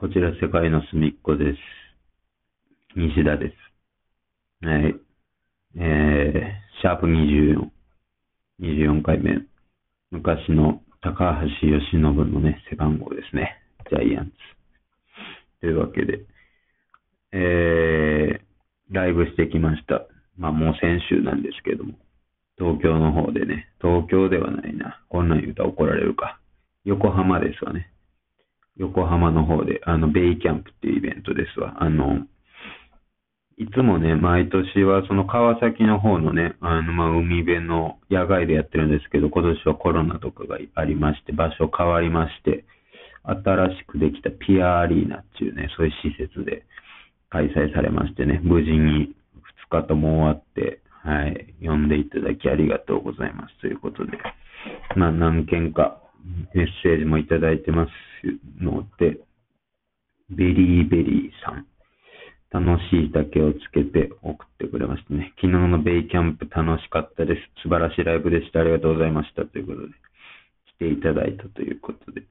こちら世界の隅っこです。西田です。はい。えー、シャープ24。24回目。昔の高橋由伸のね、背番号ですね。ジャイアンツ。というわけで、えー、ライブしてきました。まあもう先週なんですけども、東京の方でね、東京ではないな。こんなん言うたら怒られるか。横浜ですわね。横浜の方で、あの、ベイキャンプっていうイベントですわ。あの、いつもね、毎年はその川崎の方のね、あの、まあ、海辺の野外でやってるんですけど、今年はコロナとかがありまして、場所変わりまして、新しくできたピアアリーナっていうね、そういう施設で開催されましてね、無事に2日とも終わって、はい、呼んでいただきありがとうございますということで、まあ、何件かメッセージもいただいてますので、ベリーベリーさん。楽しいだけをつけて送ってくれましたね。昨日のベイキャンプ楽しかったです。素晴らしいライブでした。ありがとうございました。ということで、来ていただいたということで、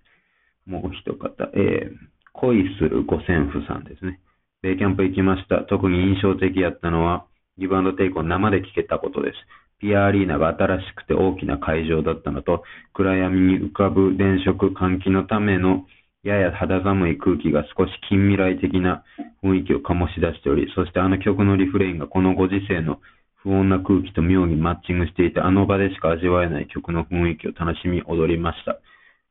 もう一方、えー、恋する五線譜さんですね。ベイキャンプ行きました。特に印象的やったのは、ギブアンドテイクを生で聴けたことです。ピアアリーナが新しくて大きな会場だったのと、暗闇に浮かぶ電飾換気のためのやや肌寒い空気が少し近未来的な雰囲気を醸し出しており、そしてあの曲のリフレインがこのご時世の不穏な空気と妙にマッチングしていて、あの場でしか味わえない曲の雰囲気を楽しみ踊りました。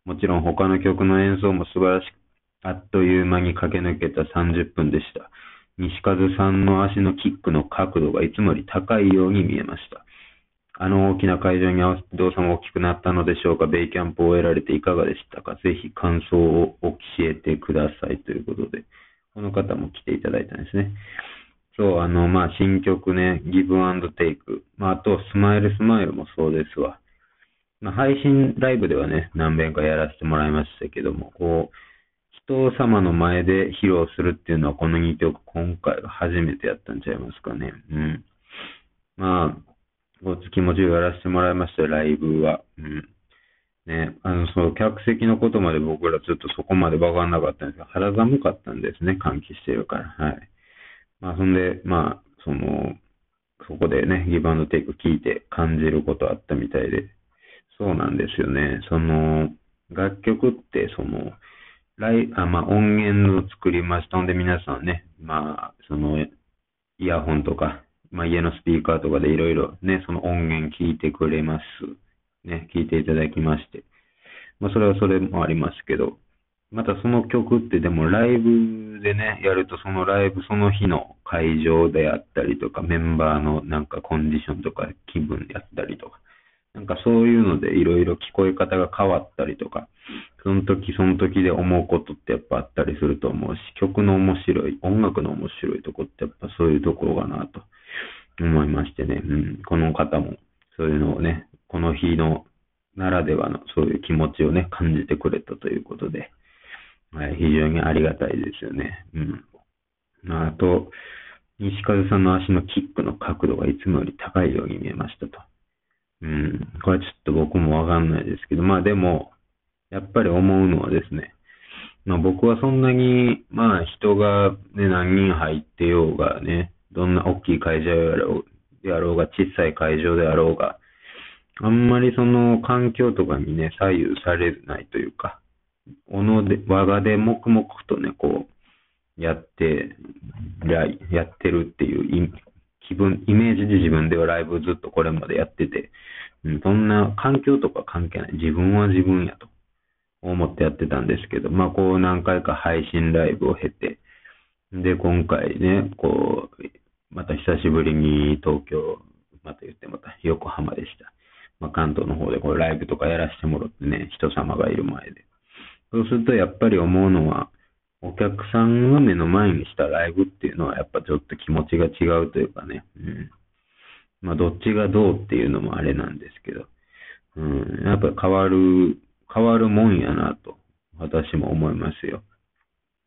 もちろん他の曲の演奏も素晴らしく、あっという間に駆け抜けた30分でした。西和さんの足のキックの角度がいつもより高いように見えました。あの大きな会場に合わせて動作も大きくなったのでしょうか、ベイキャンプを終えられていかがでしたか、ぜひ感想を教えてくださいということで、この方も来ていただいたんですね。そう、あの、まあ、新曲ね、ギブアンドテイク。まあ、あと、スマイルスマイルもそうですわ。まあ、配信ライブではね、何遍かやらせてもらいましたけども、こう、人様の前で披露するっていうのは、この2曲、今回が初めてやったんちゃいますかね。うん。まあ、ごつ気持ちをやらせてもらいましたよ、ライブは。うん。ね、あの、そう、客席のことまで僕らちょっとそこまでわかんなかったんですが、肌寒かったんですね、換気してるから。はい。まあ、そんで、まあ、その、そこでね、ギブアンドテイク聞いて感じることあったみたいで、そうなんですよね。その、楽曲って、その、ライあまあ、音源を作りましたので、皆さんね、まあ、その、イヤホンとか、まあ、家のスピーカーとかでいろいろね、その音源聞いてくれます。ね、聞いていただきまして。まあ、それはそれもありますけど、またその曲ってでもライブでね、やるとそのライブその日の会場であったりとか、メンバーのなんかコンディションとか気分であったりとか、なんかそういうのでいろいろ聞こえ方が変わったりとか、その時その時で思うことってやっぱあったりすると思うし、曲の面白い、音楽の面白いとこってやっぱそういうところかなと思いましてね、うん、この方もそういうのをね、この日のならではのそういう気持ちをね、感じてくれたということで、はい、非常にありがたいですよね。うん。まあと、西風さんの足のキックの角度がいつもより高いように見えましたと。うん。これちょっと僕もわかんないですけど、まあでも、やっぱり思うのはですね、まあ僕はそんなに、まあ人がね、何人入ってようがね、どんな大きい会場やろうであろうが、小さい会場であろうが、あんまりその環境とかにね、左右されないというか、おので、我がで黙々とね、こう、やって、やってるっていう気分、イメージで自分ではライブずっとこれまでやってて、うん、そんな環境とか関係ない。自分は自分やと思ってやってたんですけど、まあこう何回か配信ライブを経て、で、今回ね、こう、また久しぶりに東京、また言ってもた、横浜でした。まあ、関東の方でこれライブとかやらせてもらってね、人様がいる前で。そうするとやっぱり思うのは、お客さんが目の前にしたライブっていうのはやっぱちょっと気持ちが違うというかね。うん。まあどっちがどうっていうのもあれなんですけど。うん。やっぱ変わる、変わるもんやなと、私も思いますよ。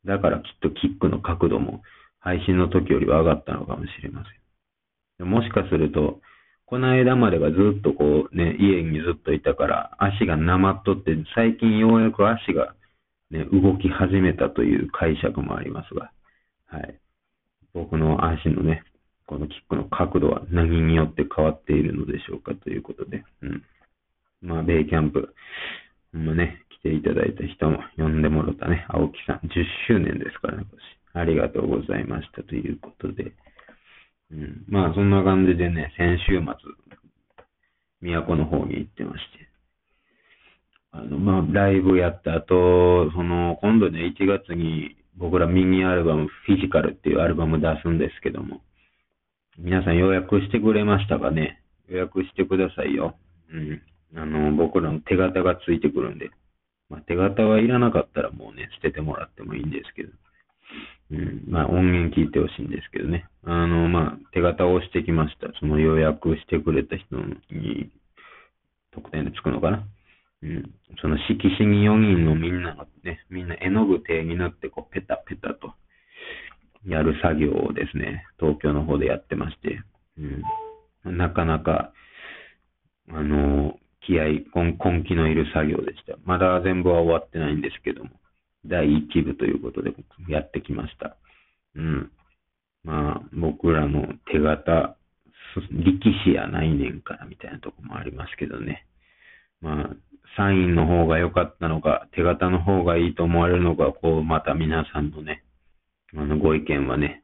だからきっとキックの角度も配信の時よりは上がったのかもしれません。もしかすると、この間まではずっとこうね、家にずっといたから、足がなまっとって、最近ようやく足がね、動き始めたという解釈もありますが、はい。僕の足のね、このキックの角度は何によって変わっているのでしょうかということで、うん。まあ、ベイキャンプ、もね、来ていただいた人も呼んでもろたね、青木さん、10周年ですからね、今年。ありがとうございましたということで、うん。まあ、そんな感じでね、先週末、都の方に行ってまして、あの、まあ、ライブやった後、その、今度ね、1月に僕らミニアルバム、フィジカルっていうアルバム出すんですけども、皆さん予約してくれましたかね？予約してくださいよ。うん。あの、僕らの手形がついてくるんで。まあ、手形はいらなかったらもうね、捨ててもらってもいいんですけど。うん。まあ、音源聞いてほしいんですけどね。あの、まあ、手形をしてきました。その予約してくれた人に、特典でつくのかな。うん。その色紙に4人のみんながね、みんな絵の具手になってこう、ペタペタとやる作業をですね、東京の方でやってまして、うん。なかなか、あの、気合根、根気のいる作業でした。まだ全部は終わってないんですけども、第1部ということでやってきました。うん。まあ、僕らの手形、力士やないねんからみたいなとこもありますけどね。まあ、サインの方が良かったのか、手形の方がいいと思われるのか、こう、また皆さんのね、あの、ご意見はね、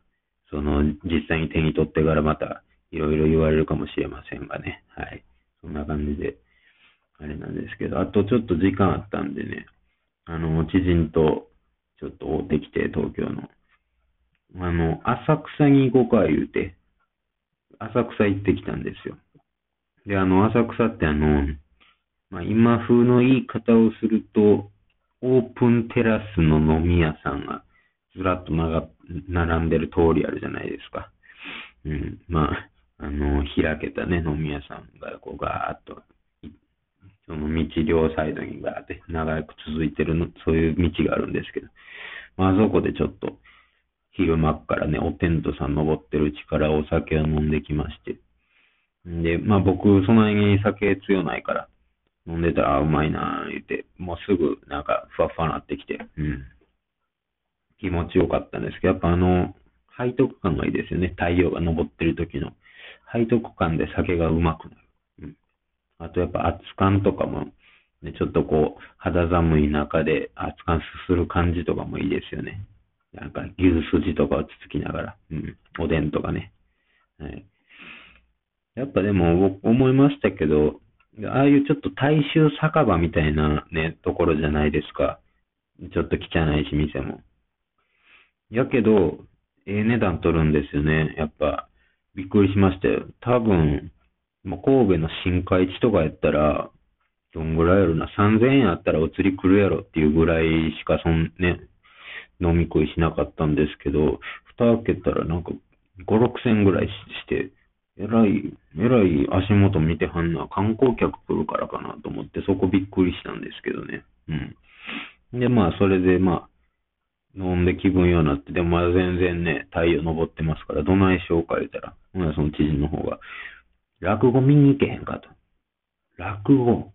その、実際に手に取ってからまた、いろいろ言われるかもしれませんがね。はい。そんな感じで、あれなんですけど、あとちょっと時間あったんでね、あの、知人とちょっと会ってきて、東京の。あの、浅草に行こうか言うて、浅草行ってきたんですよ。で、あの、浅草ってあの、まあ、今風の言い方をすると、オープンテラスの飲み屋さんがずらっと並んでる通りあるじゃないですか。うん。まあ、あの、開けたね、飲み屋さんがこうガーッと、その道両サイドにガーって長く続いてるの、そういう道があるんですけど、まあそこでちょっと、昼間からね、おテントさん登ってるうちからお酒を飲んできまして。で、まあ僕、その辺に酒強ないから、飲んでたら、うまいなぁ言って、もうすぐなんかふわふわなってきて、うん。気持ちよかったんですけど、やっぱあの、背徳感がいいですよね。太陽が昇ってる時の。背徳感で酒がうまくなる。あとやっぱ熱燗とかも、ね、ちょっとこう、肌寒い中で熱燗すする感じとかもいいですよね。なんか牛すじとかをつつきながら、うん。おでんとかね。はい。やっぱでも、思いましたけど、ああいうちょっと大衆酒場みたいなね、ところじゃないですか。ちょっと汚いし、店も。やけど、ええ値段取るんですよね。やっぱ、びっくりしましたよ。多分、ま神戸の新海地とかやったら、どんぐらいやろな、3000円あったらお釣り来るやろっていうぐらいしかそんね、飲み食いしなかったんですけど、蓋開けたらなんか5、6000円ぐらいして、えらい、えらい足元見てはんな、観光客来るからかなと思って、そこびっくりしたんですけどね。うん。で、まあ、それで、まあ、飲んで気分ようになって、でもまだ全然ね、太陽昇ってますから、どないしようか言ったら、その知人の方が、落語見に行けへんかと。落語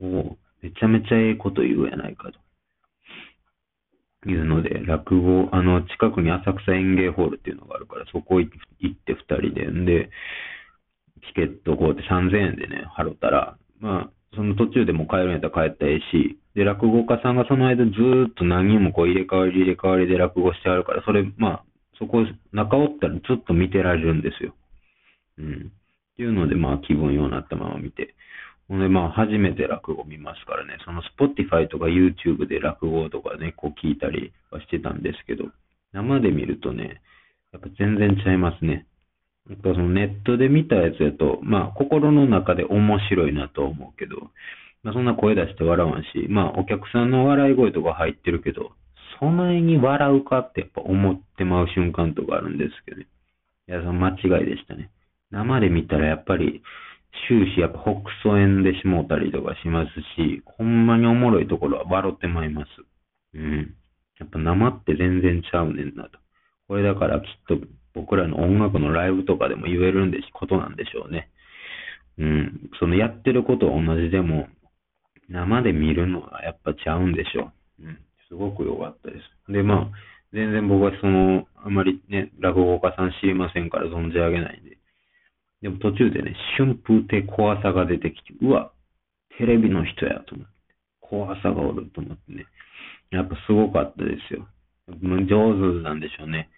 を、めちゃめちゃええこと言うやないかと。いうので、落語、あの、近くに浅草園芸ホールっていうのがあるから、そこ行って二人で、んで、チケットこうやって3000円でね、払ったら、まあ、その途中でも帰るんやったら帰ったらええし、で、落語家さんがその間ずっと何人もこう入れ替わり入れ替わりで落語してあるから、それ、まあ、そこ、中おったらずっと見てられるんですよ。うん。っていうので、まあ、気分ようになったまま見て。ほんで、まあ、初めて落語見ますからね、その Spotify とか YouTube で落語とかね、こう聞いたりはしてたんですけど、生で見るとね、やっぱ全然ちゃいますね。やっぱそのネットで見たやつやと、まあ、心の中で面白いなと思うけど、まあ、そんな声出して笑わんし、まあ、お客さんの笑い声とか入ってるけど、そないに笑うかってやっぱ思ってまう瞬間とかあるんですけどね。いや、その間違いでしたね。生で見たらやっぱり、終始やっぱ北総園でしもうたりとかしますし、ほんまにおもろいところは笑ってまいます。うん。やっぱ生って全然ちゃうねんなと。これだからきっと僕らの音楽のライブとかでも言えるんでし、ことなんでしょうね。うん。そのやってることは同じでも、生で見るのはやっぱちゃうんでしょう。うん。すごく良かったです。で、まあ、全然僕はその、あまりね、落語家さん知りませんから存じ上げないんで。でも途中でね、春風亭小朝が出てきて、うわ、テレビの人やと思って、小朝がおると思ってね、やっぱすごかったですよ。上手なんでしょうね。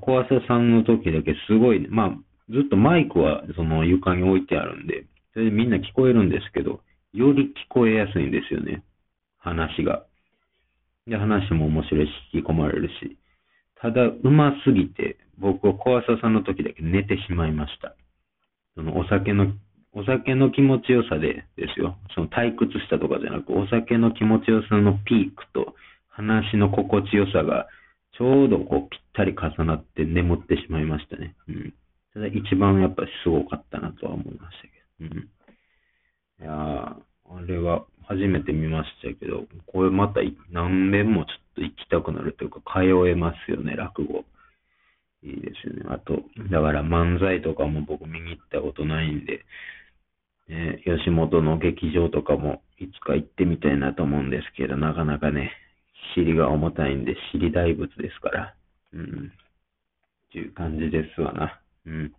小朝さんの時だけすごい、ね、まあ、ずっとマイクはその床に置いてあるんで、それでみんな聞こえるんですけど、より聞こえやすいんですよね。話が。で、話も面白いし、引き込まれるし。ただ、うますぎて、僕は小朝さんの時だけ寝てしまいました。そのお酒の、お酒の気持ちよさでですよ。その退屈したとかじゃなく、お酒の気持ちよさのピークと話の心地よさがちょうどこうぴったり重なって眠ってしまいましたね。うん。ただ一番やっぱりすごかったなとは思いましたけど。うん。いや、あれは初めて見ましたけど、これまた何遍もちょっと行きたくなるというか、通えますよね、落語。いいですよね。あと、だから漫才とかも僕見に行ったことないんで、ね、吉本の劇場とかもいつか行ってみたいなと思うんですけど、なかなかね、尻が重たいんで、尻大仏ですから。うん。っていう感じですわな。うん。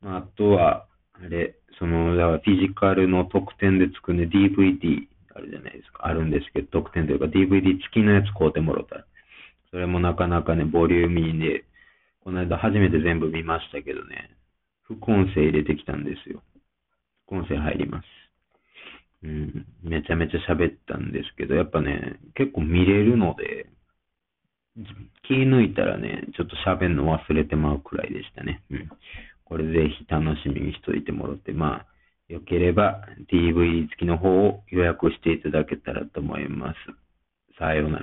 まあ、あとは、あれ、その、だからフィジカルの特典でつくね、DVD あるじゃないですか。あるんですけど、特典というか DVD 付きのやつ買うてもろたら。それもなかなかね、ボリューミーで、この間初めて全部見ましたけどね、副音声入れてきたんですよ。副音声入ります。うん、めちゃめちゃ喋ったんですけど、やっぱね、結構見れるので、気抜いたらね、ちょっと喋るの忘れてまうくらいでしたね。うん。これぜひ楽しみにしといてもらって、まあ、よければ DVD 付きの方を予約していただけたらと思います。さようなら。